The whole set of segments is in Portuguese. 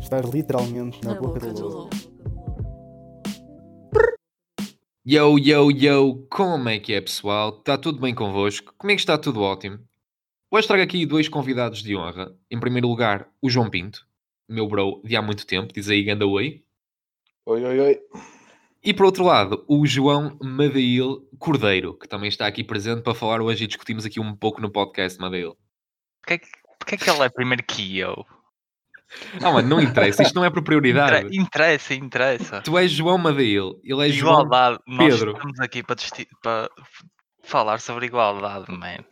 Estar literalmente na, boca, do lobo. Yo, yo, yo, como é que é pessoal? Está tudo bem convosco? Comigo está tudo ótimo. Hoje trago aqui dois convidados de honra. Em primeiro lugar, o João Pinto, meu bro de há muito tempo, diz aí Ganda Oi. Oi, oi, oi. E por outro lado, o João Madail Cordeiro, que também está aqui presente para falar hoje e discutimos aqui um pouco no podcast, Madail. Porquê é que, porquê é que ele é primeiro que eu? Ah, mano, não interessa, isto não é por prioridade. Inter- interessa, interessa. Tu és João Madail, ele é João Igualdade. Nós Pedro. estamos aqui para, desti- para falar sobre igualdade, man.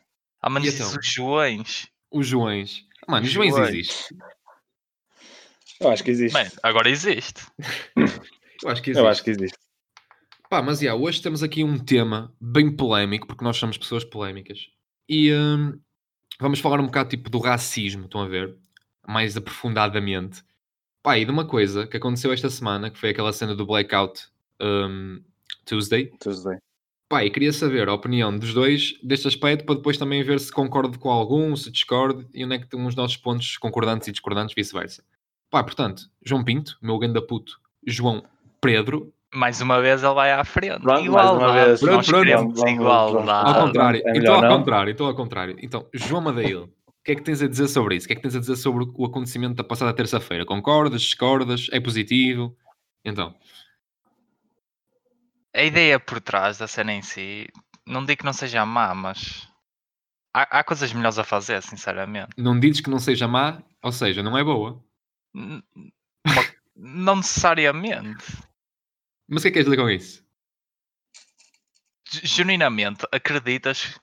Há menos então? os Joões. os Joões. Mano, os Joões Joões. existe. Eu acho que existe. Man, agora existe. Eu acho que existe. Eu acho que existe. Pá, mas já, hoje temos aqui um tema bem polémico, porque nós somos pessoas polémicas. E hum, vamos falar um bocado tipo do racismo, estão a ver? Mais aprofundadamente. Pá, e de uma coisa que aconteceu esta semana, que foi aquela cena do Blackout hum, Tuesday. Tuesday. Pá, e queria saber a opinião dos dois deste aspecto, para depois também ver se concordo com algum, se discordo, e onde é que temos os nossos pontos concordantes e discordantes, vice-versa. Pá, portanto, João Pinto, meu ganda puto, João Pedro, Mais uma vez ele vai à frente. Pronto, mais uma vez. Pronto, Nós pronto. Vamos- igualdade. Ao contrário, é então ao não? contrário, então ao contrário. Então, João Madail, o que é que tens a dizer sobre isso? O que é que tens a dizer sobre o acontecimento da passada terça-feira? Concordas, discordas, é positivo? Então, A ideia por trás da cena em si, não digo que não seja má, mas há, há coisas melhores a fazer, sinceramente. não dizes que não seja má, ou seja, não é boa. N- não necessariamente. Mas o que é que queres dizer com isso? Ge- Genuinamente, acreditas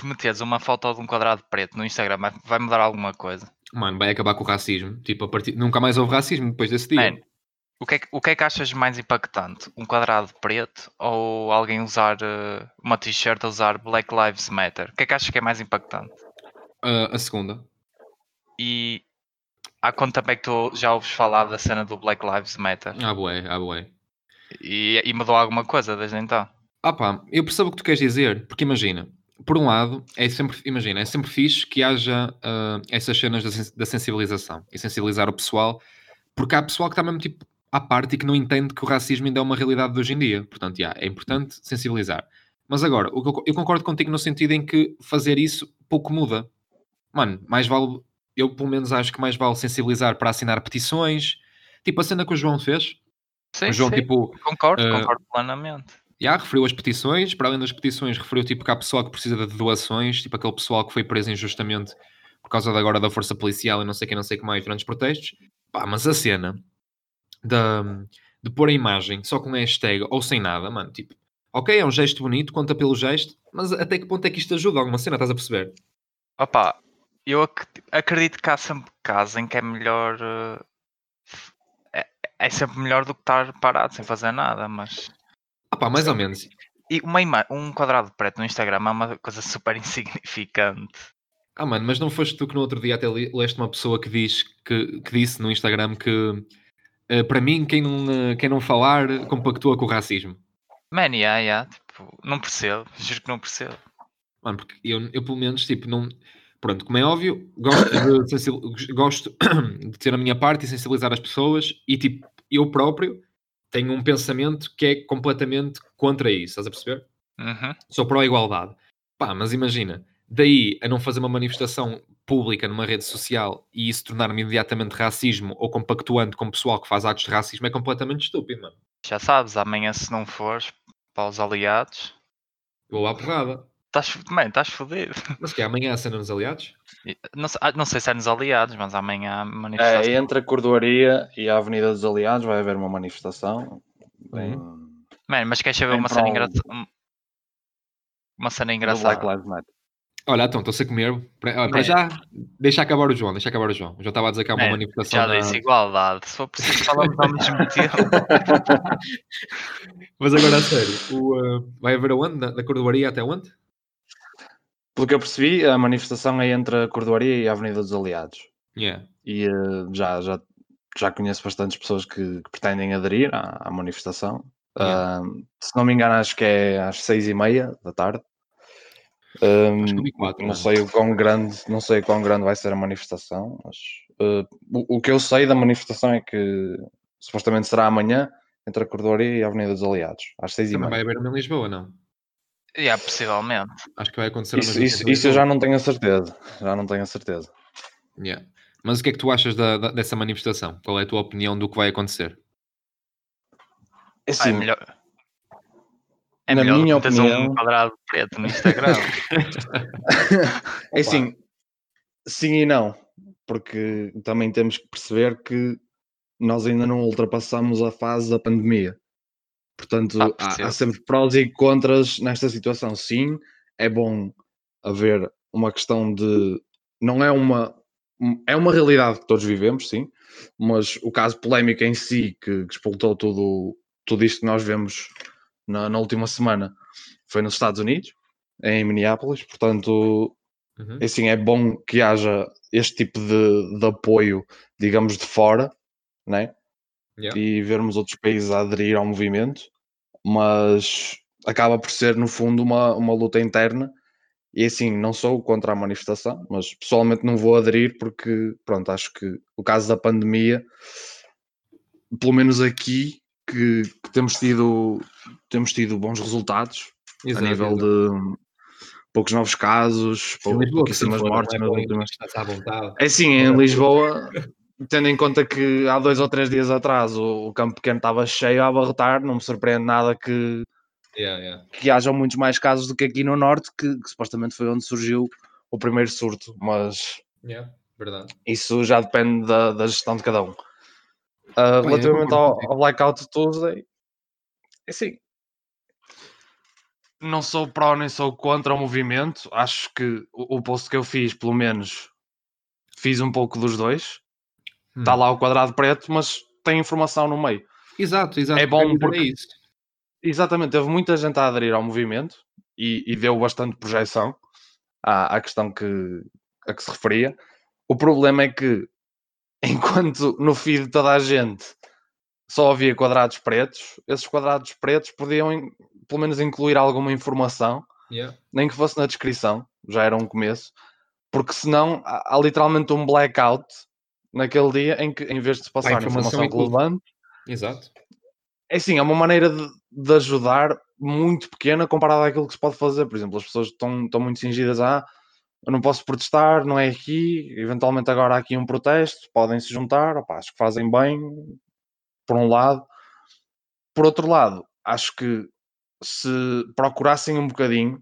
que meteres uma foto de um quadrado preto no Instagram vai- mudar alguma coisa? Mano, vai acabar com o racismo. Tipo, a partir... nunca mais houve racismo depois desse dia. Man, o que, é que, o que é que achas mais impactante? Um quadrado preto ou alguém usar eh, uma t-shirt a usar Black Lives Matter? O que é que achas que é mais impactante? Ah, a segunda. E há quanto tempo é que tu já ouves falar da cena do Black Lives Matter? Ah, bué, ah, bué. E, e mudou alguma coisa desde então? Ah pá, eu percebo o que tu queres dizer, porque imagina, por um lado, é sempre, imagina, é sempre fixe que haja ah, essas cenas da, sen- da sensibilização e sensibilizar o pessoal, porque há pessoal que está mesmo tipo à parte e que não entende que o racismo ainda é uma realidade de hoje em dia. Portanto, já, é importante sensibilizar. Mas agora, eu, eu concordo contigo no sentido em que fazer isso pouco muda. Mano, mais vale, eu pelo menos acho que mais vale sensibilizar para assinar petições, tipo a cena que o João fez. Sim, o João, sim, tipo, concordo, eh, concordo plenamente. Já, referiu as petições, para além das petições, referiu tipo que há pessoal que precisa de doações, tipo aquele pessoal que foi preso injustamente por causa de agora da força policial e não sei o que, não sei que mais durante os protestos. Pá, mas a cena da, de pôr a imagem só com hashtag ou sem nada, mano, tipo, ok, é um gesto bonito, conta pelo gesto, mas até que ponto é que isto ajuda alguma cena, estás a perceber? Opa, eu ac- acredito que há sempre casos em que é melhor. É, é sempre melhor do que estar parado sem fazer nada, mas. Pá, mais ou menos. E uma um quadrado preto no Instagram é uma coisa super insignificante. Ah mano, mas não foste tu que no outro dia até leste uma pessoa que, diz, que, que disse no Instagram que eh, para mim quem não, eh, quem não falar compactua com o racismo. Man, yeah, yeah, tipo, não percebo, juro que não percebo. Mano, porque eu, eu pelo menos, tipo, não... Pronto, como é óbvio, gosto de, gosto de ter a minha parte e sensibilizar as pessoas e, tipo, eu próprio tenho um pensamento que é completamente contra isso, estás a perceber? Uhum. Sou pró igualdade. Pá, mas imagina, daí a não fazer uma manifestação pública numa rede social e isso tornar-me imediatamente racismo ou compactuando com o pessoal que faz atos de racismo é completamente estúpido, mano. Já sabes, amanhã se não fores para os aliados, vou à porrada. Estás, man, estás fodido. Mas que é amanhã a cena nos aliados? Não, sei- ah, não sei se é nos aliados, mas amanhã há manifestação. É, entre a Cordoaria e a Avenida dos Aliados vai haver uma manifestação. Bem, Man, mas queres saber uma cena engraçada? Uma cena engraçada. Black Lives Matter. Olha, então, estou-se a comer. Para, já, deixa acabar o João, deixa acabar o João. Eu já estava a dizer que há uma Man, manifestação Já na- disse igualdade. Se for preciso, falamos ao mesmo tempo. Mas agora, a sério, o, uh, vai haver aonde? Na, da Cordoaria até onde? Pelo que eu percebi, a manifestação é entre a Cordoaria e a Avenida dos Aliados. Yeah. E eh, já, já, já conheço bastantes pessoas que, que pretendem aderir à, à manifestação. Yeah. Ah, se não me engano, acho que é às seis e meia da tarde. Vi quatro, não mano. sei o quão grande, não sei o quão grande vai ser a manifestação, mas uh, o, o que eu sei da manifestação é que supostamente será amanhã entre a Cordoaria e a Avenida dos Aliados, às seis e Também vai meia. haver uma em Lisboa, não? Yeah, possivelmente. Acho que vai acontecer Isso, isso, isso eu já não tenho a certeza, já não tenho a certeza. Yeah. Mas o que é que tu achas da- da- dessa manifestação? Qual é a tua opinião do que vai acontecer? É Ah, assim, é melhor. É na melhor minha opinião- um quadrado preto no Instagram. é assim, sim e não, porque também temos que perceber que nós ainda não ultrapassamos a fase da pandemia. Portanto, Ah, há, há sempre prós e contras nesta situação. Sim, é bom haver uma questão de. Não é uma. É uma realidade que todos vivemos, sim, mas o caso polémico em si, que, que explotou tudo, tudo isto que nós vemos na, na última semana, foi nos Estados Unidos, em Minneapolis. Portanto, Uhum. assim, é bom que haja este tipo de, de apoio, digamos, de fora, né? Yeah. e vermos outros países a aderir ao movimento, mas acaba por ser, no fundo, uma, uma luta interna. E assim, não sou contra a manifestação, mas pessoalmente não vou aderir porque, pronto, acho que o caso da pandemia, pelo menos aqui, que, que temos, tido, temos tido bons resultados Exato, a nível de poucos novos casos, pouquíssimas mortes é últimas vontade. é sim, em Lisboa, tendo em conta que há dois ou três dias atrás o, o campo pequeno estava cheio a abarrotar, não me surpreende nada que, Yeah, yeah. que hajam muitos mais casos do que aqui no Norte, que, que supostamente foi onde surgiu o primeiro surto, mas Yeah, verdade. isso já depende da, da gestão de cada um. Bem, eu relativamente ao, ao Blackout Tuesday, é assim, não sou pró nem sou contra o movimento, acho que o, o post que eu fiz, pelo menos, fiz um pouco dos dois. Está Hum. lá o quadrado preto, mas tem informação no meio. Exato, exato. É bom porque- é isso. Exatamente, teve muita gente a aderir ao movimento e, e deu bastante projeção à, à questão que, a que se referia. O problema é que, enquanto no feed de toda a gente só havia quadrados pretos, esses quadrados pretos podiam, pelo menos, incluir alguma informação, Yeah. nem que fosse na descrição, já era um começo, porque senão há, há literalmente um blackout naquele dia em que, em vez de se passar informação informação tudo. relevante, Exato. é assim, é uma maneira de, de ajudar muito pequena comparada àquilo que se pode fazer. Por exemplo, as pessoas estão, estão muito cingidas a "Ah, eu não posso protestar, não é aqui, eventualmente agora há aqui um protesto, podem se juntar, opá, acho que fazem bem, por um lado. Por outro lado, acho que se procurassem um bocadinho,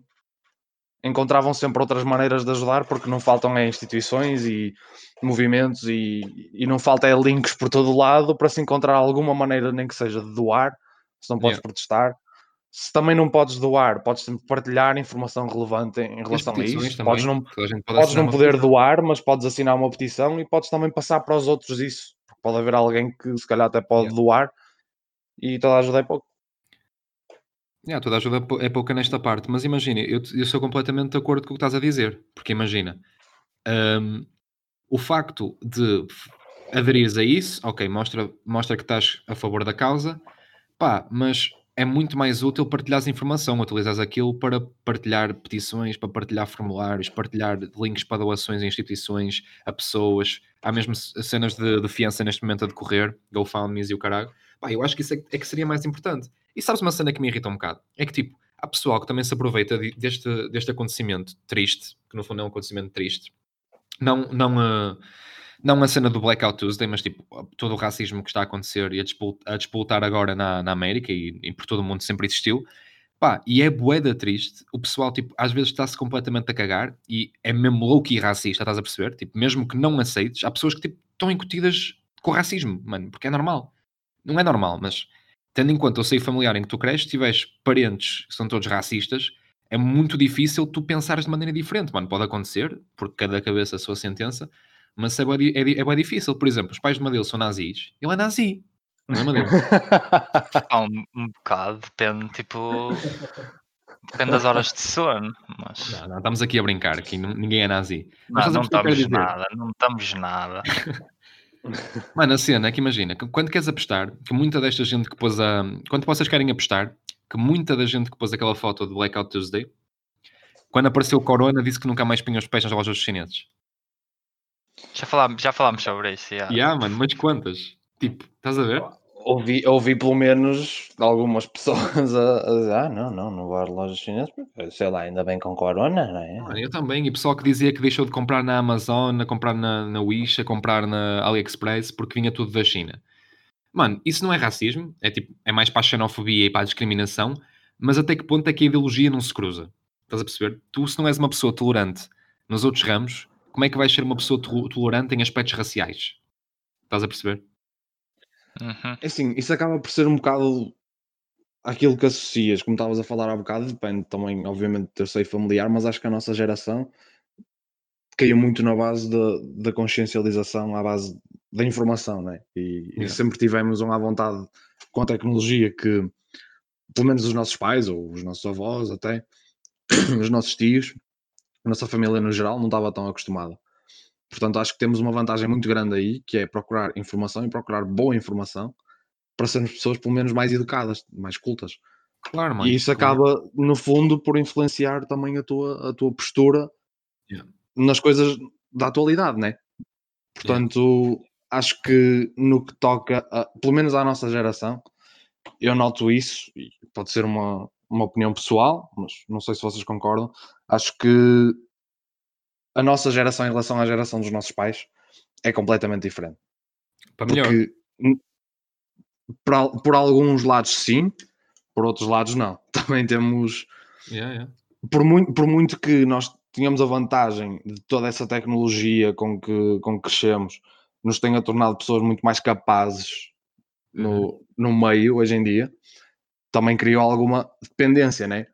encontravam sempre outras maneiras de ajudar, porque não faltam é, instituições e movimentos e, e não falta é, links por todo lado para se encontrar alguma maneira, nem que seja de doar, se não podes Yeah. protestar. Se também não podes doar, podes sempre partilhar informação relevante em, em relação a isso. também, Podes não, pode podes não poder petição. doar, mas podes assinar uma petição e podes também passar para os outros isso. Pode haver alguém que se calhar até pode Yeah. doar e toda a ajuda é pouco. Yeah, toda ajuda é é pouca nesta parte, mas imagina, eu, eu sou completamente de acordo com o que estás a dizer, porque imagina, hum, o facto de aderires a isso, ok, mostra, mostra que estás a favor da causa, pá, mas é muito mais útil partilhares informação, utilizares aquilo para partilhar petições, para partilhar formulários, partilhar links para doações a instituições, a pessoas, há mesmo cenas de, de fiança neste momento a decorrer, GoFundMes e o caralho, pá, eu acho que isso é, é que seria mais importante. E sabes uma cena que me irrita um bocado? É que tipo, há pessoal que também se aproveita de- deste, deste acontecimento triste, que no fundo é um acontecimento triste, não, não, a, não a cena do Blackout Tuesday, mas tipo, todo o racismo que está a acontecer e a, dispul- a disputar agora na, na América e, e por todo o mundo sempre existiu. Pá, e é boeda triste. O pessoal, tipo, às vezes está-se completamente a cagar e é mesmo louco e racista, estás a perceber? Tipo, mesmo que não aceites, há pessoas que tipo, estão incutidas com o racismo, mano, porque é normal. Não é normal, mas tendo em conta o seio familiar em que tu cresces, se tiveres parentes que são todos racistas, é muito difícil tu pensares de maneira diferente, mano. Pode acontecer, porque cada cabeça a sua sentença, mas é di- é, é bué difícil. Por exemplo, os pais de Madeu são nazis, ele é nazi. Não é Madeu? Há um, um bocado, depende, tipo. Depende das horas de sono, mas. não, não, estamos aqui a brincar, não- ninguém é nazi. Não, não que estamos nada, não estamos nada. Mano, a cena é que imagina, que quando queres apostar, que muita desta gente que pôs a. Quando vocês querem apostar, que muita da gente que pôs aquela foto do Blackout Tuesday quando apareceu o Corona, disse que nunca mais punha os pés nas lojas dos chineses. Já falámos, já falámos sobre isso. Yeah. Yeah, mano, mas quantas? Tipo, estás a ver? Ouvi, ouvi pelo menos algumas pessoas a, a dizer: Ah, não, não, não vou às lojas chinesas, sei lá, ainda bem com corona, não é? Mano, eu também. E pessoal que dizia que deixou de comprar na Amazon, a comprar na, na Wish, a comprar na AliExpress porque vinha tudo da China. Mano, isso não é racismo, é tipo, é mais para a xenofobia e para a discriminação, mas até que ponto é que a ideologia não se cruza? Estás a perceber? Tu, se não és uma pessoa tolerante nos outros ramos, como é que vais ser uma pessoa to- tolerante em aspectos raciais? Estás a perceber? Uhum. É Assim, isso acaba por ser um bocado aquilo que associas, como estavas a falar há bocado, depende também, obviamente, do teu seio familiar, mas acho que a nossa geração caiu muito na base da, consciencialização, à base da informação, né? E, e sempre tivemos uma vontade com a tecnologia que, pelo menos os nossos pais, ou os nossos avós até, os nossos tios, a nossa família no geral, não estava tão acostumada. Portanto, acho que temos uma vantagem muito grande aí, que é procurar informação e procurar boa informação para sermos pessoas pelo menos mais educadas, mais cultas. Claro, mano. E isso claro. acaba, no fundo, por influenciar também a tua, a tua postura Yeah. nas coisas da atualidade, né? Portanto, acho que no que toca, a- pelo menos à nossa geração, eu noto isso, e pode ser uma, uma opinião pessoal, mas não sei se vocês concordam. Acho que a nossa geração em relação à geração dos nossos pais é completamente diferente. Para melhor. Porque por, por alguns lados sim, por outros lados não. Também temos, Yeah, yeah. por muito, por muito que nós tínhamos a vantagem de toda essa tecnologia com que, com que crescemos, nos tenha tornado pessoas muito mais capazes Uhum. no, no meio hoje em dia, também criou alguma dependência, né?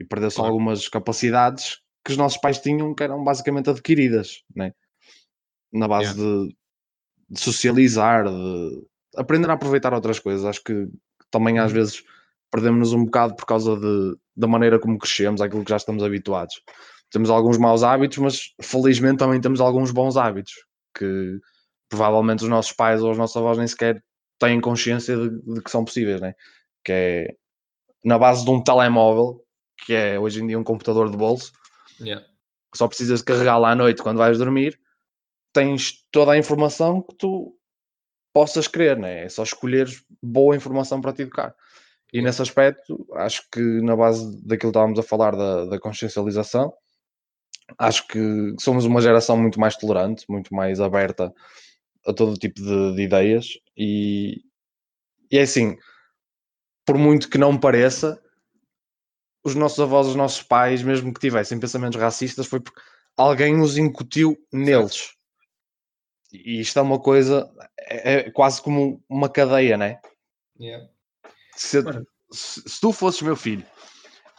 E perdeu-se Claro. algumas capacidades que os nossos pais tinham que eram basicamente adquiridas, né? Na base de, de socializar, de aprender a aproveitar outras coisas. Acho que também às Uhum. vezes perdemos-nos um bocado por causa de, da maneira como crescemos, aquilo que já estamos habituados. Temos alguns maus hábitos, mas felizmente também temos alguns bons hábitos que provavelmente os nossos pais ou os nossos avós nem sequer têm consciência de, de que são possíveis, né? Que é na base de um telemóvel, que é hoje em dia um computador de bolso, Yeah. que só precisas carregar lá à noite quando vais dormir, tens toda a informação que tu possas querer, né? É só escolheres boa informação para te educar. E nesse aspecto, acho que na base daquilo que estávamos a falar da, da consciencialização, acho que somos uma geração muito mais tolerante, muito mais aberta a todo tipo de, de ideias e, e é assim, por muito que não pareça, os nossos avós, os nossos pais, mesmo que tivessem pensamentos racistas, foi porque alguém os incutiu neles. E isto é uma coisa, é, é quase como uma cadeia, né? Yeah. Se, se, se tu fosses meu filho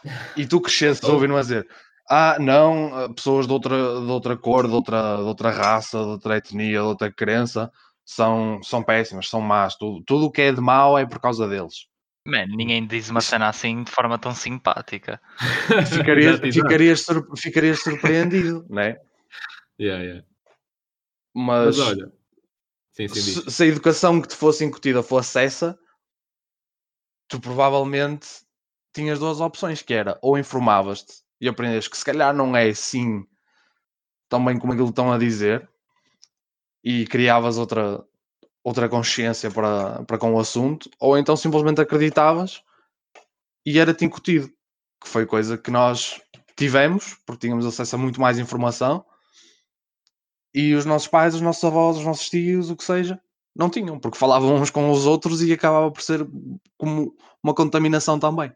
e tu crescesses a ouvir-me a dizer ah, não, ah, pessoas de outra, de outra cor, de outra, de outra raça, de outra etnia, de outra crença são, são péssimas, são más. Tudo, tudo o que é de mau é por causa deles. Man, ninguém diz uma cena assim de forma tão simpática. Ficarias, Exato, exato. ficarias, sur- ficarias surpreendido, né? Yeah, yeah. Mas, Mas olha. Sim, sim, se, se a educação que te fosse incutida fosse essa, tu provavelmente tinhas duas opções, que era ou informavas-te e aprendes que se calhar não é assim também como aquilo que estão a dizer e criavas outra, outra consciência para, para com o assunto, ou então simplesmente acreditavas e era-te incutido, que foi coisa que nós tivemos, porque tínhamos acesso a muito mais informação e os nossos pais, os nossos avós, os nossos tios, o que seja, não tinham, porque falavam uns com os outros e acabava por ser como uma contaminação também.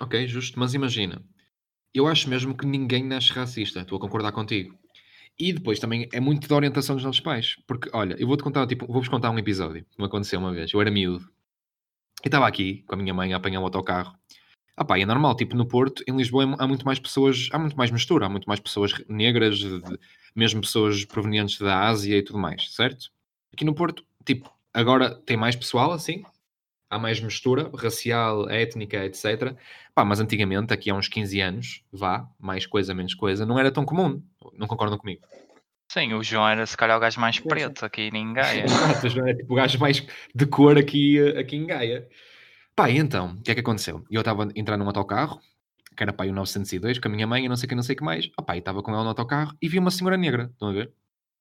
Ok, justo, mas imagina, eu acho mesmo que ninguém nasce racista, estou a concordar contigo. E depois também é muito da orientação dos nossos pais, porque olha, eu vou-te contar, tipo, vou-vos contar um episódio que me aconteceu uma vez. Eu era miúdo, eu estava aqui com a minha mãe a apanhar o autocarro. Ah pá, é normal, tipo, no Porto, em Lisboa há muito mais pessoas, há muito mais mistura, há muito mais pessoas negras, de- mesmo pessoas provenientes da Ásia e tudo mais, certo? Aqui no Porto, tipo, agora tem mais pessoal assim, há mais mistura racial, étnica, etc. Pá, mas antigamente, aqui há uns 15 anos, vá, mais coisa, menos coisa, não era tão comum. Não concordam comigo? Sim, o João era se calhar o gajo mais preto aqui em Gaia. Exato, João, é tipo o gajo mais de cor aqui, eh, aqui em Gaia. Pá, e então, o que é que aconteceu? Eu estava a entrar num autocarro que era pai o 902, com a minha mãe e não sei o que, não sei o que mais. Opá, e estava com ela no autocarro e vi uma senhora negra, estão a ver?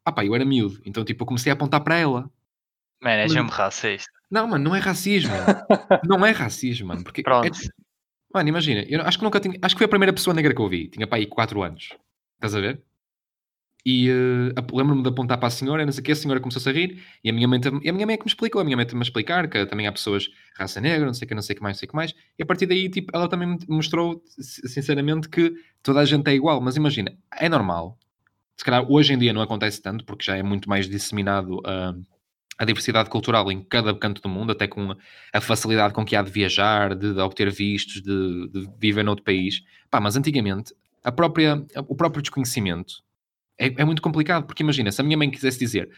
Opá, eu era miúdo, então tipo, eu comecei a apontar para ela. Mano, és mesmo racista. Não, mano, não é racismo. não é racismo, mano. Porque Pronto. é- Mano, imagina, eu acho que nunca tinha. Acho que foi a primeira pessoa negra que eu vi. Tinha pai aí 4 anos. Estás a ver? E ap- lembro-me de apontar para a senhora, não sei o que, a senhora começou a rir e a minha mãe, a minha mãe é que me explicou, a minha mãe também a explicar que também há pessoas raça negra, não sei o que, não sei o que mais, não sei o que mais. E a partir daí, tipo, ela também me mostrou, si- sinceramente, que toda a gente é igual. Mas imagina, é normal. Se calhar hoje em dia não acontece tanto, porque já é muito mais disseminado ah, a diversidade cultural em cada canto do mundo, até com a facilidade com que há de viajar, de, de obter vistos, de, de viver noutro país. Pá, mas antigamente, a própria, o próprio desconhecimento é, é muito complicado, porque imagina, se a minha mãe quisesse dizer,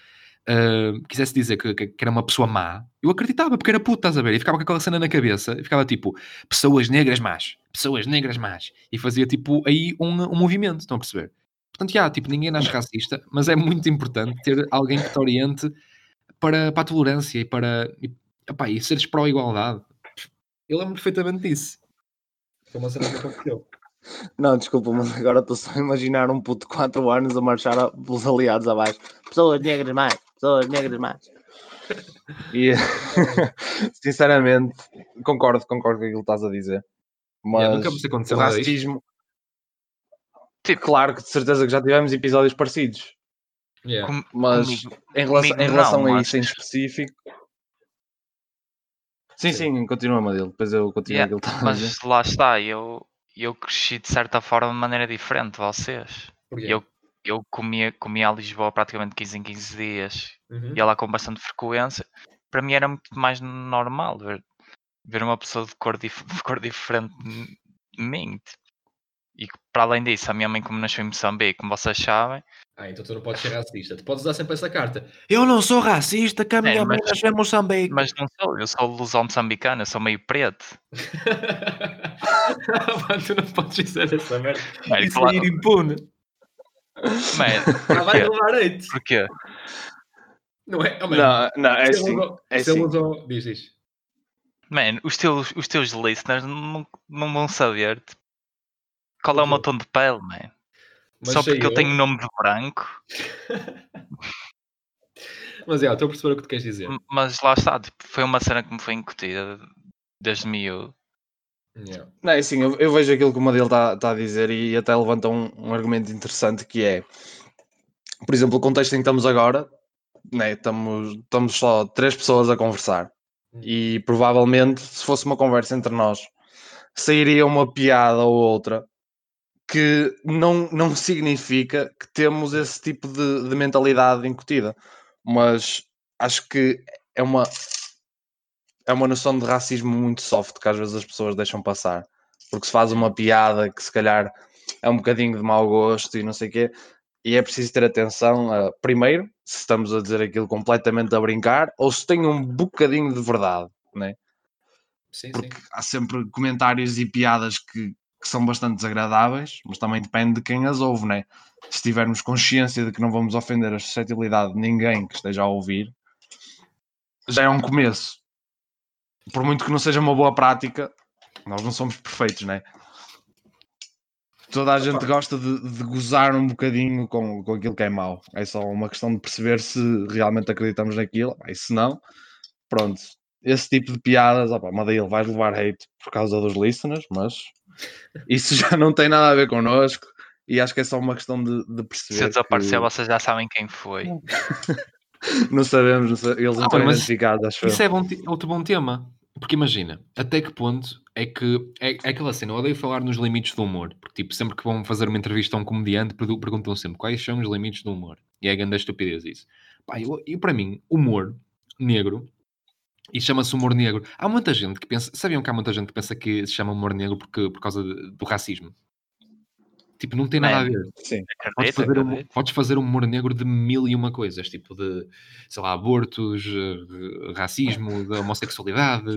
ah, quisesse dizer que, que- que era uma pessoa má, eu acreditava, porque era puto, estás a ver? E ficava com aquela cena na cabeça, e ficava tipo, pessoas negras más, pessoas negras más, e fazia tipo aí um, um movimento, estão a perceber? Portanto, já, tipo, ninguém nasce racista, mas é muito importante ter alguém que te oriente para, para a tolerância e para e, epá, e seres pró-igualdade. Eu lembro perfeitamente disso. Foi uma cena que aconteceu. Não, desculpa, mas agora estou só a imaginar um puto de 4 anos a marchar a- pelos aliados abaixo. Pessoas negras mais, pessoas negras mais. E sinceramente, concordo, concordo com aquilo que estás a dizer. Mas Yeah, nunca vos aconteceu o racismo, Tipo, claro que de certeza que já tivemos episódios parecidos, Yeah. com- mas comigo- em relação, comigo em relação não, a isso em específico. Sim, Sim. sim, continua, Madil. Depois eu continuo Yeah. Mas lá está, eu, eu cresci de certa forma de maneira diferente de vocês. Eu, eu comia, comia a Lisboa praticamente 15 em 15 dias, Uhum. ia lá com bastante frequência. Para mim era muito mais normal ver, ver uma pessoa de cor, dif- de cor diferente de mim. E que, para além disso, a minha mãe, como nasceu em Moçambique, como vocês sabem, Ah, então tu não podes ser racista. Tu podes usar sempre essa carta. Eu não sou racista, que a minha mãe mãe nasceu em Moçambique. mas não sou, eu sou luso-moçambicano, eu sou meio preto. tu não podes dizer essa merda. Mano, Isso claro- é ir impune. Mano, Ah, vai porquê? levar. Porquê? Não é? Oh, mano, Não, não, é assim. usou- é assim. usou- Diz, diz. Man, os teus, os teus listeners não, não vão saber qual é o meu tom de pele, man. Mas Só porque eu tenho nome de branco. Mas é, estou a perceber o que tu queres dizer. Mas lá está, tipo, foi uma cena que me foi incutida desde miúdo. Yeah. Não, é assim, eu, eu vejo aquilo que o Madil está a dizer e até levanta um, um argumento interessante que é, por exemplo, o contexto em que estamos agora, né, estamos, estamos só três pessoas a conversar e provavelmente se fosse uma conversa entre nós sairia uma piada ou outra que não, não significa que temos esse tipo de, de mentalidade incutida, mas acho que é uma é uma noção de racismo muito soft que às vezes as pessoas deixam passar. Porque se faz uma piada que se calhar é um bocadinho de mau gosto e não sei o quê, e é preciso ter atenção a, primeiro, se estamos a dizer aquilo completamente a brincar, ou se tem um bocadinho de verdade, né? Sim, sim. Porque há sempre comentários e piadas que, que são bastante desagradáveis, mas também depende de quem as ouve, né? Se tivermos consciência de que não vamos ofender a suscetibilidade de ninguém que esteja a ouvir, já é um começo. Por muito que não seja uma boa prática, nós não somos perfeitos, né? Toda a gente gosta de, de gozar um bocadinho com, com aquilo que é mau. É só uma questão de perceber se realmente acreditamos naquilo. E se não, pronto. Esse tipo de piadas, opa, Madeira, vais levar hate por causa dos listeners, mas isso já não tem nada a ver connosco. E acho que é só uma questão de, de perceber. Se eu desaparecer, que vocês já sabem quem foi. Não sabemos, não eles não Ah, estão identificados, acho eu. Isso é bom te- outro bom tema. Porque imagina, até que ponto é que é, é aquela cena, eu odeio falar nos limites do humor, porque tipo, sempre que vão fazer uma entrevista a um comediante, pergu- perguntam sempre quais são os limites do humor. E é grande a estupidez isso. Pá, eu, eu, para mim, humor negro, e chama-se humor negro. Há muita gente que pensa, sabiam que há muita gente que pensa que se chama humor negro porque, por causa de- do racismo. Tipo, não tem nada a ver. Sim. Podes fazer, um, podes fazer um humor negro de mil e uma coisas, tipo de, sei lá, abortos, eh, racismo, da homossexualidade,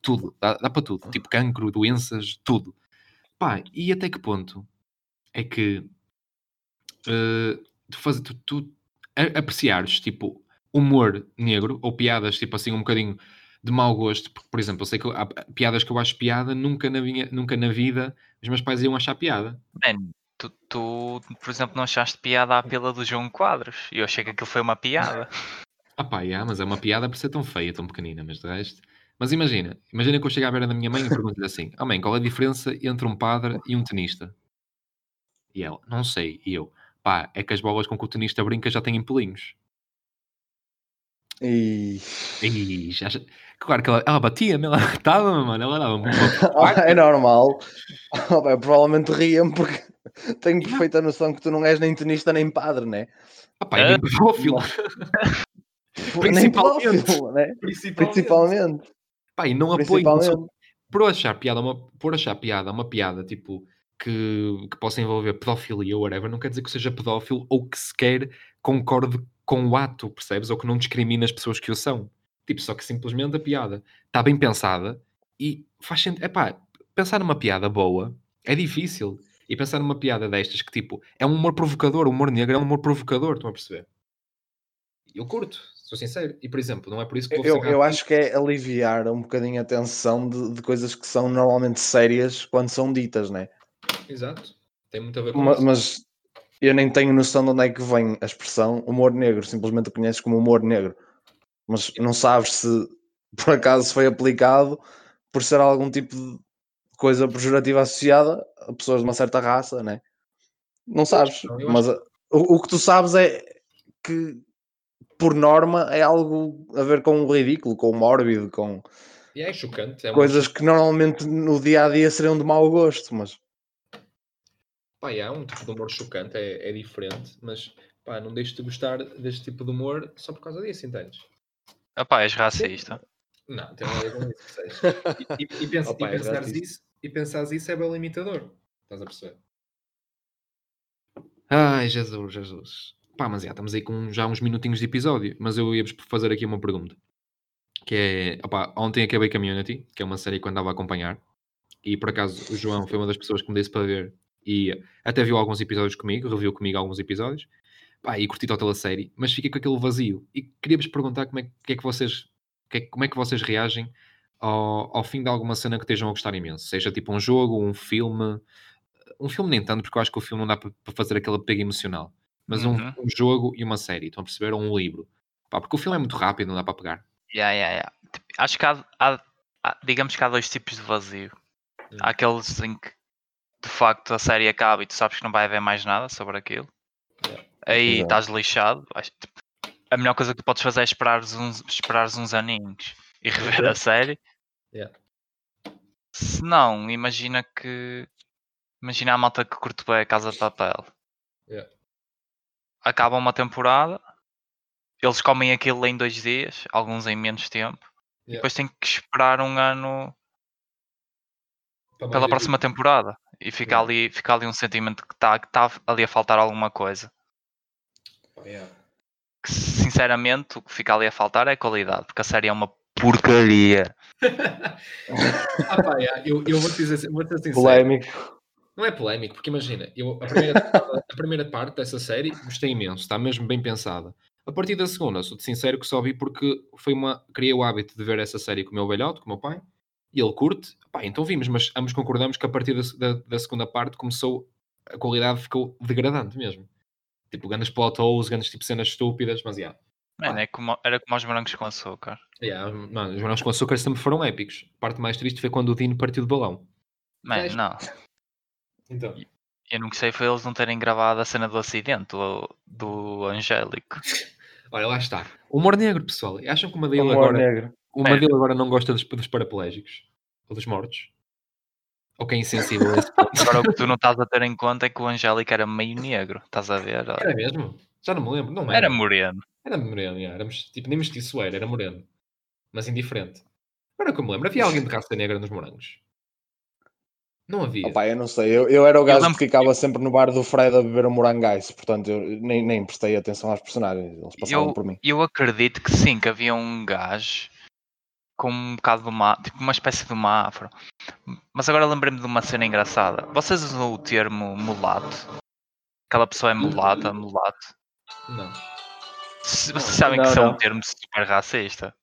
tudo, dá, dá para tudo, tipo cancro, doenças, tudo. Pá, e até que ponto é que eh, tu, faz, tu, tu apreciares, tipo, humor negro, ou piadas, tipo assim, um bocadinho de mau gosto, porque, por exemplo, eu sei que há piadas que eu acho piada, nunca na, minha, nunca na vida os meus pais iam achar piada. Man, tu, tu, por exemplo, não achaste piada à pila do João Quadros. E eu achei que aquilo foi uma piada. Ah pá, yeah, mas é uma piada por ser tão feia, tão pequenina, mas de resto... Mas imagina, imagina que eu chego à beira da minha mãe e pergunto-lhe assim, oh mãe, qual é a diferença entre um padre e um tenista? E ela, não sei. E eu, pá, é que as bolas com que o tenista brinca já têm pelinhos. E... E já, já- claro que ela, ela batia-me, ela estava, mano, ela dava-me Ah, é normal. Bem, provavelmente ria-me porque tenho perfeita noção que tu não és nem tenista nem padre, né? Ah, pá, nem pedófilo. Principalmente. pedófilo, né? Principalmente. Pá, e não apoio. Principalmente. Por achar piada, uma, por achar piada, uma piada tipo que, que possa envolver pedofilia ou whatever, não quer dizer que eu seja pedófilo ou que sequer concorde com o ato, percebes? Ou que não discrimina as pessoas que o são. Tipo, só que simplesmente a piada está bem pensada e faz sentido. É pá, pensar numa piada boa é difícil. E pensar numa piada destas que, tipo, é um humor provocador, o humor negro é um humor provocador, estão a perceber? Eu curto, sou sincero. E, por exemplo, não é por isso que vou Eu, eu acho que é aliviar um bocadinho a tensão de, de coisas que são normalmente sérias quando são ditas, né? Exato. Tem muito a ver com Ma- isso. Mas eu nem tenho noção de onde é que vem a expressão humor negro, simplesmente o conheces como humor negro. Mas não sabes se por acaso foi aplicado por ser algum tipo de coisa pejorativa associada a pessoas de uma certa raça, né? Não sabes, mas a- o, o que tu sabes é que por norma é algo a ver com o ridículo, com o mórbido, com E é chocante. É coisas que normalmente no dia a dia seriam de mau gosto, mas Pá, é um tipo de humor chocante, é, é diferente, mas pá, não deixes de gostar deste tipo de humor só por causa disso, entendes? Opá, és racista. Não, tem nada a ver com isso? E, e, e, pens- Opa, e é pensares racista. isso, e pensares isso é bem limitador. Estás a perceber? Ai, Jesus, Jesus. Pá, mas já estamos aí com já uns minutinhos de episódio, mas eu ia-vos fazer aqui uma pergunta. Que é, opá, ontem acabei Community, que é uma série que eu andava a acompanhar, e por acaso o João foi uma das pessoas que me disse para ver, e até viu alguns episódios comigo, reviu comigo alguns episódios, pá, e curti toda a série, mas fiquei com aquele vazio. E queria-vos perguntar como é, que é que vocês, que é- como é que vocês reagem ao, ao fim de alguma cena que estejam a gostar imenso, seja tipo um jogo, um filme, um filme nem tanto, porque eu acho que o filme não dá para fazer aquele apego emocional, mas um, Uhum. um jogo e uma série, estão a perceber? Ou um livro. Pá, porque o filme é muito rápido, não dá para pegar. Yeah, yeah, yeah. Tipo, acho que há, há- há- digamos que há dois tipos de vazio. Hum. Há aqueles em que de facto a série acaba e tu sabes que não vai haver mais nada sobre aquilo. Yeah. Aí Exato. estás lixado. A melhor coisa que tu podes fazer é esperares uns, esperares uns aninhos e rever a série. Yeah. Se não, imagina que. Imagina a malta que curte bem a Casa de Papel. Yeah. Acaba uma temporada, eles comem aquilo em dois dias, alguns em menos tempo. E Yeah. depois têm que esperar um ano pela próxima temporada. E fica, Yeah. ali, fica ali um sentimento que está que tá ali a faltar alguma coisa. tudo. Yeah. Que sinceramente o que fica ali a faltar é qualidade, porque a série é uma porcaria. ah, pá, yeah, eu, eu vou te dizer, vou sincero. polémico. Não é polémico, porque imagina, eu, a, primeira, a primeira parte dessa série gostei imenso, está mesmo bem pensada. A partir da segunda, sou-te sincero que só vi porque foi uma, criei o hábito de ver essa série com o meu velhote, com o meu pai, e ele curte, pá, então vimos, mas ambos concordamos que a partir da, da, da segunda parte começou, a qualidade ficou degradante mesmo. Tipo, grandes plot holes, grandes tipo cenas estúpidas, mas já. Mano, é como, era como os morangos com açúcar. Yeah, mano, os morangos com açúcar sempre foram épicos. A parte mais triste foi quando o Dino partiu de balão. Mano, Mas- não. Então. Eu não gostei foi eles não terem gravado a cena do acidente do, do Angélico. Olha, lá está. Humor negro, pessoal. Acham que uma dele Humor agora... negro. O É. Madil agora não gosta dos, dos paraplégicos ou dos mortos. Ou quem é insensível a esse ponto. Agora o que tu não estás a ter em conta é que o Angélico era meio negro, estás a ver? Era mesmo? Já não me lembro. Não era. Era moreno. Era moreno, já. Éramos, tipo, nem mestiço era, era moreno. Mas indiferente. Agora que eu me lembro, havia alguém de raça negra nos morangos? Não havia. Opa, eu não sei, eu, eu era o gajo que ficava sempre no bar do Fred a beber o morangais, portanto eu nem, nem prestei atenção aos personagens, eles passavam Eu, por mim. eu acredito que sim, que havia um gajo com um bocado de uma, tipo uma espécie de uma afro. Mas agora lembrei-me de uma cena engraçada. Vocês usam o termo mulato? Aquela pessoa é mulata, mulato. Não. Se- Vocês sabem que Não, isso é um termo super racista.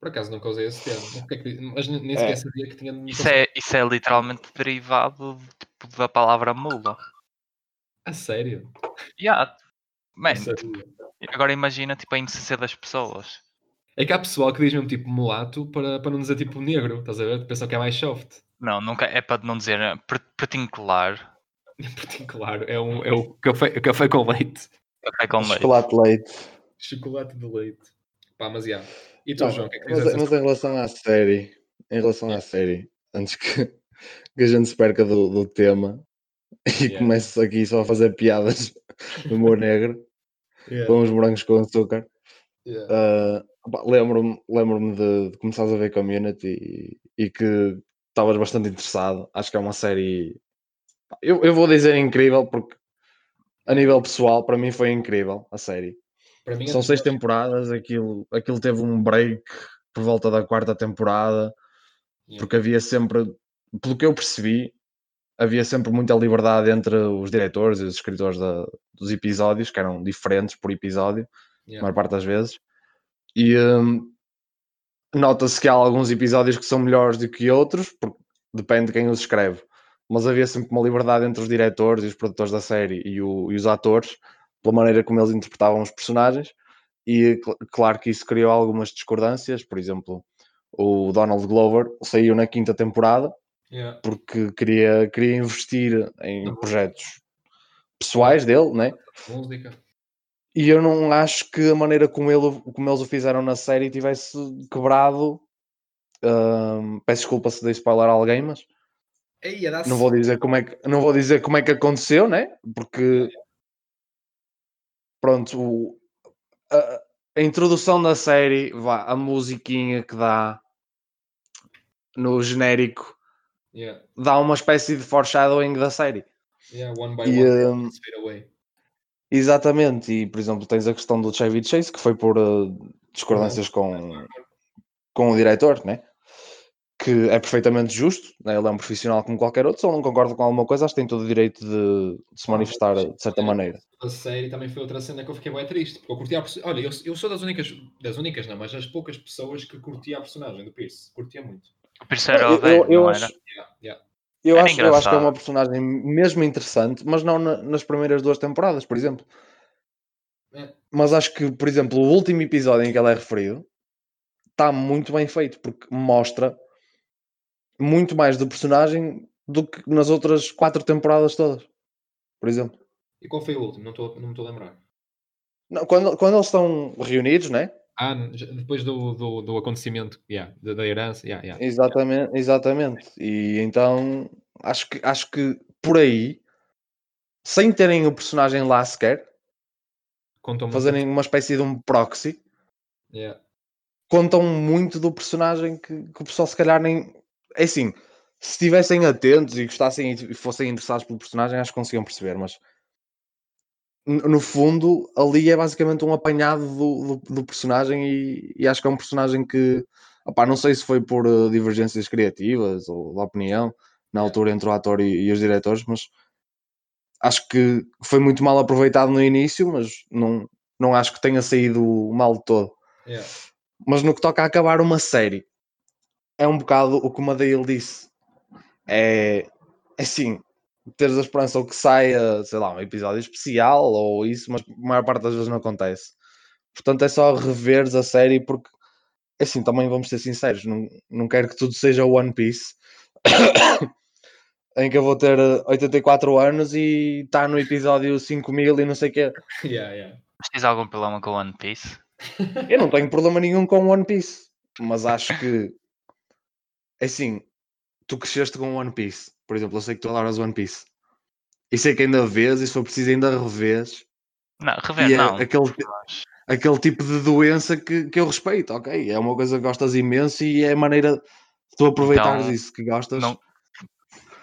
Por acaso nunca usei esse termo. O que é que- Mas nem É. sequer sabia que tinha. Isso é, isso é literalmente derivado tipo, da palavra mula. A sério? Yeah. Man, sabia. agora imagina tipo, a inocência das pessoas. É que há pessoal que diz mesmo tipo mulato para, para não dizer tipo negro, estás a ver? Pensam que é mais soft. Não, nunca é para não dizer pre- pretinho claro, é, um, é o café, café com leite. café com leite. Chocolate leite. Chocolate de leite. Pá, mas já. E tu, Não, João, o que é que mas, dizes? mas em relação à série, em relação à série, antes que, que a gente se perca do, do tema e Yeah. comece aqui só a fazer piadas do humor negro com os morangos com açúcar, ah, pá, lembro-me lembro de, de começares a ver Community e, e que estavas bastante interessado. Acho que é uma série. Eu, eu vou dizer incrível porque a nível pessoal, para mim foi incrível a série. Para mim é São seis temporadas, aquilo, aquilo teve um break por volta da quarta temporada, Yeah. porque havia sempre, pelo que eu percebi, havia sempre muita liberdade entre os diretores e os escritores da- dos episódios, que eram diferentes por episódio, a Yeah. maior parte das vezes. E hum, nota-se que há alguns episódios que são melhores do que outros, porque depende de quem os escreve. Mas havia sempre uma liberdade entre os diretores e os produtores da série e, o- e os atores, pela maneira como eles interpretavam os personagens. E cl- claro que isso criou algumas discordâncias. Por exemplo, o Donald Glover saiu na quinta temporada Yeah. porque queria, queria investir em Na projetos pessoais dele, né? Música. E eu não acho que a maneira como, ele, como eles o fizeram na série tivesse quebrado. hum, peço desculpa se dei spoiler a alguém, mas Ei, não vou dizer como é que, não vou dizer como é que aconteceu, né? Porque pronto, o- a, a introdução da série, vá, a musiquinha que dá no genérico Yeah. dá uma espécie de foreshadowing da série. Yeah, one by E, one. um. Exatamente, e por exemplo, tens a questão do Chevy Chase que foi por uh, discordâncias com, com o diretor, né? que é perfeitamente justo, né? ele é um profissional como qualquer outro, se ele não concorda com alguma coisa, acho que tem todo o direito de, de se manifestar de certa maneira. A série também foi outra cena que eu fiquei bem triste, porque eu curtia a Olha, eu, eu sou das únicas, das únicas não, mas das poucas pessoas que curtia a personagem do Pierce, curtia muito. Por isso era Eu- o velho, eu, eu não acho, era? Yeah, yeah. Eu, acho, eu acho que é uma personagem mesmo interessante, mas não na- nas primeiras duas temporadas, por exemplo. É. Mas acho que, por exemplo, o último episódio em que ele é referido está muito bem feito, porque mostra muito mais do personagem do que nas outras quatro temporadas todas, por exemplo. E qual foi o último? Não, tô, não me estou a lembrar. Não, quando, quando eles estão reunidos, né? Ah, depois do, do, do acontecimento, yeah, da, herança, yeah, yeah. Exatamente, exatamente. E então acho que, acho que por aí, sem terem o personagem lá sequer, fazerem uma espécie de um proxy, contam muito do personagem que, que o pessoal se calhar nem. É assim, se estivessem atentos e gostassem e fossem interessados pelo personagem, acho que conseguiam perceber, mas no fundo, ali é basicamente um apanhado do, do, do personagem e, e acho que é um personagem que opá, não sei se foi por eh, divergências criativas ou de opinião na altura entre o ator e, e os diretores, mas acho que foi muito mal aproveitado no início, mas não, não acho que tenha saído mal de todo. Yeah. Mas no que toca a acabar uma série, é um bocado o que o Madeira disse. É, é assim, teres a esperança ou que saia, sei lá, um episódio especial ou isso, mas a maior parte das vezes não acontece. Portanto, é só reveres a série porque, é assim, também vamos ser sinceros, não, não quero que tudo seja One Piece. em que eu vou ter eh, 84 anos e está no episódio 5000 e não sei o quê. Yeah, yeah. Mas tens algum problema com One Piece? Eu não tenho problema nenhum com One Piece, mas acho que é assim, tu cresceste com One Piece, por exemplo, eu sei que tu adoras One Piece e sei que ainda vês e se for preciso ainda revês Não, rever é não. aquele, aquele tipo de doença que, que eu respeito, ok? É uma coisa que gostas imenso e é a maneira de tu aproveitares Então, isso que gostas. não-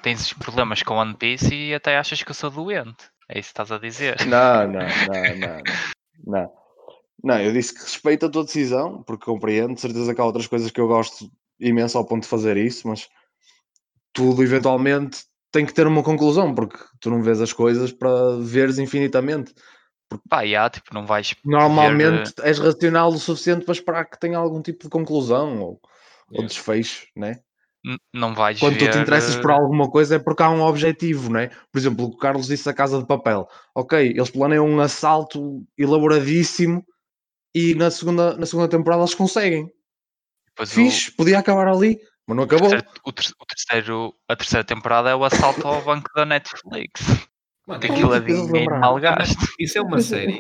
Tens problemas com One Piece e até achas que eu sou doente. É isso que estás a dizer. Não, não, não, não. Não, não eu disse que respeito a tua decisão, porque compreendo, de certeza que há outras coisas que eu gosto imenso ao ponto de fazer isso, mas tudo eventualmente tem que ter uma conclusão, porque tu não vês as coisas para veres infinitamente. Pá, yeah, tipo, não vais. Normalmente ver... és racional o suficiente para esperar que tenha algum tipo de conclusão ou, yeah. ou desfecho, né? não vais Quando ver... tu te interessas por alguma coisa é porque há um objetivo, não é? Por exemplo, o Carlos disse a Casa de Papel. Ok, eles planeiam um assalto elaboradíssimo e na segunda, na segunda temporada eles conseguem. Pois Fixe, o... podia acabar ali, mas não acabou. O terceiro, o terceiro, a terceira temporada é o assalto ao banco da Netflix. Mano, Aquilo é dinheiro mal gasto. Isso é uma série.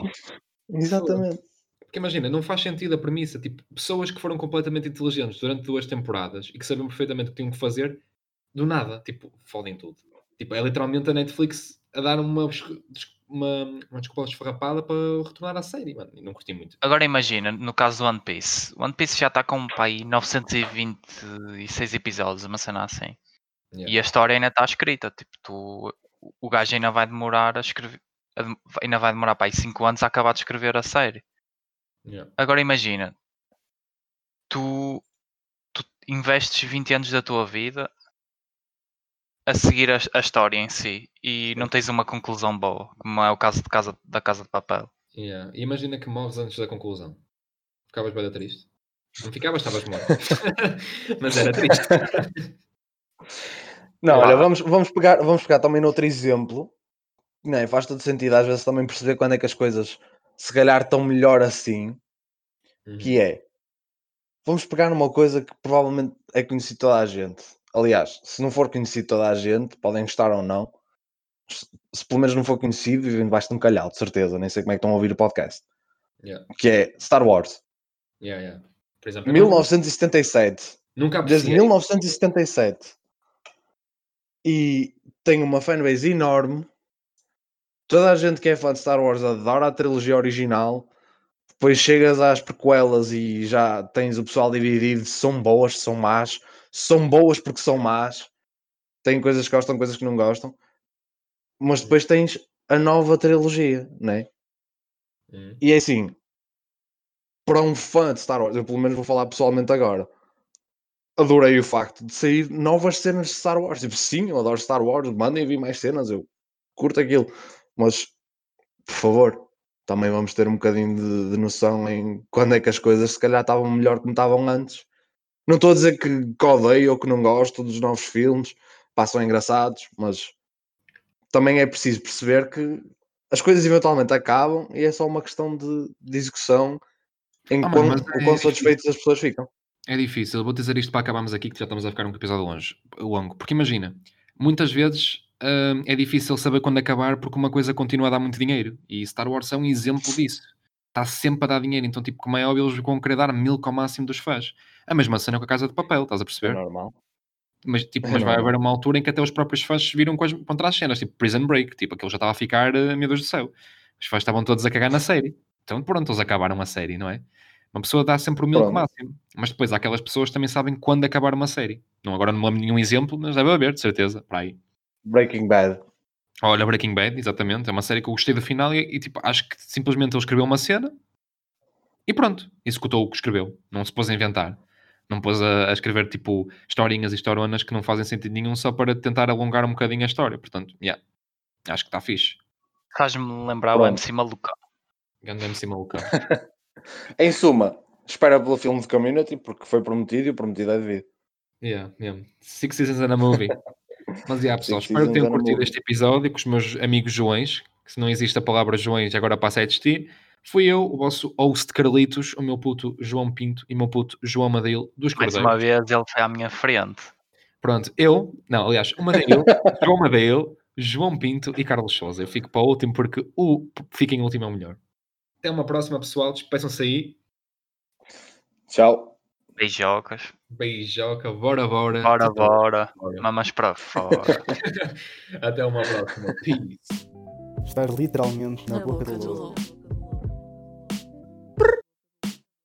Exatamente. Porque imagina, não faz sentido a premissa. Tipo, pessoas que foram completamente inteligentes durante duas temporadas e que sabiam perfeitamente o que tinham que fazer, do nada, tipo, fodem tudo. Tipo, é literalmente a Netflix a dar uma, uma, uma desculpa esfarrapada para retornar à série, mano. E não curti muito. Agora imagina, no caso do One Piece. One Piece já está com pai 926 episódios, uma cena assim. Yeah. E a história ainda está escrita. Tipo, tu, o gajo ainda vai demorar a escrever. Ainda vai demorar para aí 5 anos a acabar de escrever a série. Yeah. Agora imagina, tu, tu investes 20 anos da tua vida a seguir a, a, história em si e não tens uma conclusão boa, como é o caso de casa, da Casa de Papel. Yeah. Imagina que morres antes da conclusão. Ficavas bem triste. Não ficavas, estavas morto. Mas era triste. Não, olha, vamos, vamos, pegar, vamos pegar também noutro exemplo. Não, é? faz todo sentido às vezes também perceber quando é que as coisas se calhar estão melhor assim. Uhum. Que é vamos pegar numa coisa que provavelmente é conhecido toda a gente. Aliás, se não for conhecido toda a gente, podem gostar ou não. Se pelo menos não for conhecido, vivem debaixo de um calhau, de certeza. Nem sei como é que estão a ouvir o podcast. Yeah. Que é Star Wars. Yeah, yeah. Por exemplo, 1977. Nunca Desde 1977 e tem uma fanbase enorme. Toda a gente que é fã de Star Wars adora a trilogia original. Depois chegas às prequelas e já tens o pessoal dividido. São boas, são más. São boas porque são más. Tem coisas que gostam, coisas que não gostam. Mas depois tens a nova trilogia, né? Hum. E é assim, para um fã de Star Wars, eu pelo menos vou falar pessoalmente agora adorei o facto de sair novas cenas de Star Wars. Tipo, sim, eu adoro Star Wars, mandem vir mais cenas, eu curto aquilo. Mas, por favor, também vamos ter um bocadinho de, de noção em quando é que as coisas se calhar estavam melhor como estavam antes. Não estou a dizer que, que odeio ou que não gosto dos novos filmes, passam engraçados, mas também é preciso perceber que as coisas eventualmente acabam e é só uma questão de, de execução em ah, quão, é, quão satisfeitos as pessoas ficam. É difícil, vou dizer isto para acabarmos aqui, que já estamos a ficar um episódio longe, longo. Porque imagina, muitas vezes hum, é difícil saber quando acabar porque uma coisa continua a dar muito dinheiro. E Star Wars é um exemplo disso. Está sempre a dar dinheiro, então, tipo, como é óbvio, eles vão querer dar mil ao máximo dos fãs. A mesma cena com a Casa de Papel, estás a perceber? É normal. Mas, tipo, é mas vai haver uma altura em que até os próprios fãs viram contra as cenas, tipo Prison Break, tipo, aquilo já estava a ficar, uh, meu Deus do céu. Os fãs estavam todos a cagar na série. Então, pronto, eles acabaram a série, não é? Uma pessoa dá sempre o milk máximo, mas depois aquelas pessoas também sabem quando acabar uma série. Não, agora não lembro nenhum exemplo, mas deve haver, de certeza, para aí. Breaking Bad. Olha, Breaking Bad, exatamente. É uma série que eu gostei do final e, e tipo, acho que simplesmente ele escreveu uma cena e pronto, executou o que escreveu. Não se pôs a inventar. Não pôs a, a escrever tipo historinhas e historionas que não fazem sentido nenhum só para tentar alongar um bocadinho a história. Portanto, yeah, acho que está fixe. Faz-me lembrar Pronto. o MC Malucão. Grande MC Malucão. em suma, espera pelo filme de Community porque foi prometido e o prometido é devido. Yeah, yeah. Six Seasons and a Movie. Mas, yeah, pessoal, espero que tenham curtido este episódio com os meus amigos Joões, que se não existe a palavra Joões, agora passa a existir. Fui eu, o vosso host Carlitos, o meu puto João Pinto e o meu puto João Madeil dos Cordeiros. Mais uma vez ele foi à minha frente. Pronto, eu, não, aliás, o Madeil, João Madeil, João Pinto e Carlos Souza. Eu fico para o último porque o fica em último é o melhor. Até uma próxima, pessoal. Despeçam-se aí. Tchau. Beijocas. Beijoca, bora, bora. Bora, bora. bora. Mamas para fora. Até uma próxima. Peace. Estar literalmente na, na boca, boca do lobo.